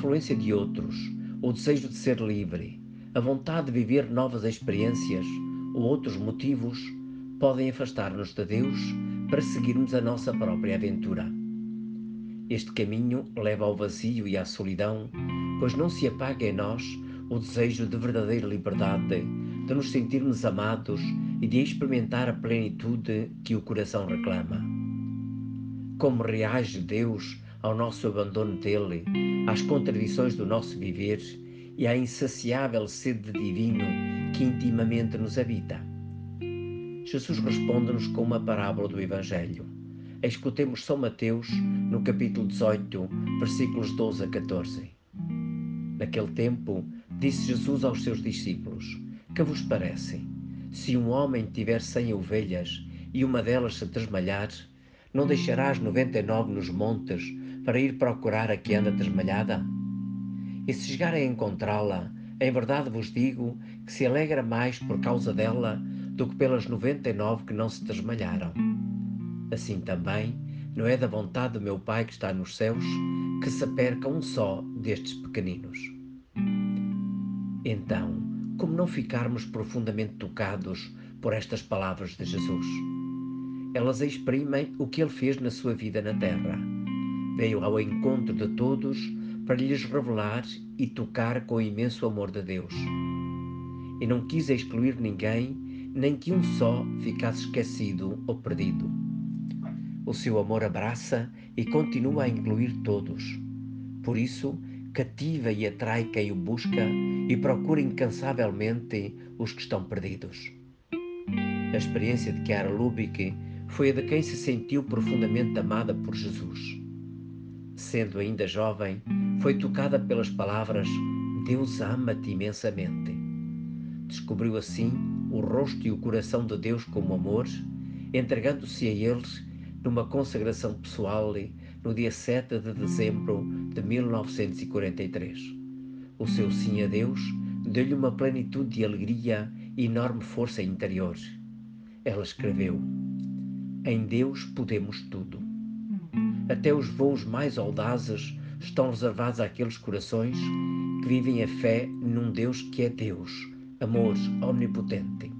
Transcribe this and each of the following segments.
influência de outros, o desejo de ser livre, a vontade de viver novas experiências ou outros motivos podem afastar-nos de Deus para seguirmos a nossa própria aventura. Este caminho leva ao vazio e à solidão, pois não se apaga em nós o desejo de verdadeira liberdade, de nos sentirmos amados e de experimentar a plenitude que o coração reclama. Como reage Deus ao nosso abandono dele, às contradições do nosso viver e à insaciável sede divino que intimamente nos habita? Jesus responde-nos com uma parábola do Evangelho. Escutemos São Mateus no capítulo 18, versículos 12 a 14. Naquele tempo, disse Jesus aos seus discípulos: Que vos parece? Se um homem tiver cem ovelhas e uma delas se desmalhar, não deixará as noventa e nove nos montes para ir procurar a que anda desmalhada? E se chegar a encontrá-la, em verdade vos digo que se alegra mais por causa dela do que pelas noventa e nove que não se desmalharam. Assim também, não é da vontade do meu Pai que está nos céus que se perca um só destes pequeninos. Então, como não ficarmos profundamente tocados por estas palavras de Jesus? Elas exprimem o que ele fez na sua vida na terra. Veio ao encontro de todos para lhes revelar e tocar com o imenso amor de Deus. E não quis excluir ninguém, nem que um só ficasse esquecido ou perdido. O seu amor abraça e continua a incluir todos. Por isso, cativa e atrai quem o busca e procura incansavelmente os que estão perdidos. A experiência de Chiara Lubick foi a de quem se sentiu profundamente amada por Jesus. Sendo ainda jovem, foi tocada pelas palavras Deus ama-te imensamente. Descobriu assim o rosto e o coração de Deus como amor, entregando-se a eles numa consagração pessoal no dia 7 de dezembro de 1943. O seu sim a Deus deu-lhe uma plenitude de alegria e enorme força interior. Ela escreveu: Em Deus podemos tudo. Até os voos mais audazes estão reservados àqueles corações que vivem a fé num Deus que é Deus, amor omnipotente.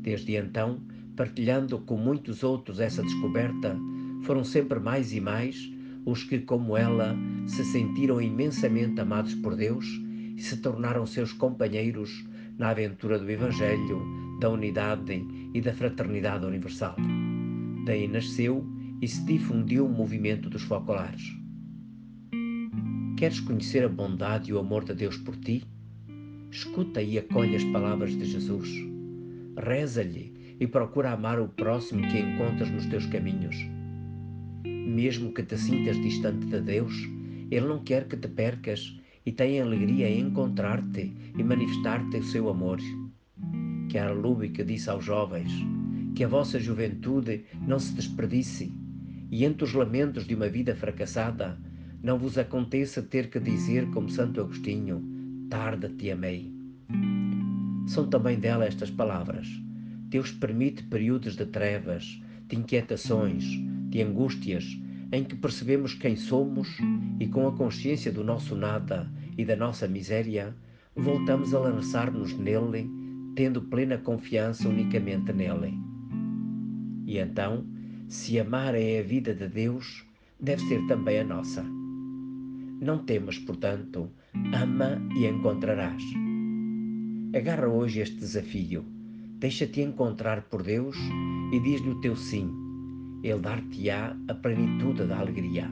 Desde então, partilhando com muitos outros essa descoberta, foram sempre mais e mais os que, como ela, se sentiram imensamente amados por Deus e se tornaram seus companheiros na aventura do Evangelho, da unidade e da fraternidade universal. Daí nasceu e se difundiu o movimento dos focolares. Queres conhecer a bondade e o amor de Deus por ti? Escuta e acolhe as palavras de Jesus. Reza-lhe e procura amar o próximo que encontras nos teus caminhos. Mesmo que te sintas distante de Deus, Ele não quer que te percas e tem alegria em encontrar-te e manifestar-te o seu amor. Que a Lúbica disse aos jovens que a vossa juventude não se desperdice e entre os lamentos de uma vida fracassada não vos aconteça ter que dizer como Santo Agostinho, tarde te amei. São também dela estas palavras Deus permite períodos de trevas, de inquietações, de angústias, em que percebemos quem somos e, com a consciência do nosso nada e da nossa miséria, voltamos a lançar-nos nele, tendo plena confiança unicamente nele. E então, se amar é a vida de Deus, deve ser também a nossa. Não temas, portanto, ama e encontrarás. Agarra hoje este desafio Deixa-te encontrar por Deus e diz-lhe o teu sim. Ele dar-te-á a plenitude da alegria.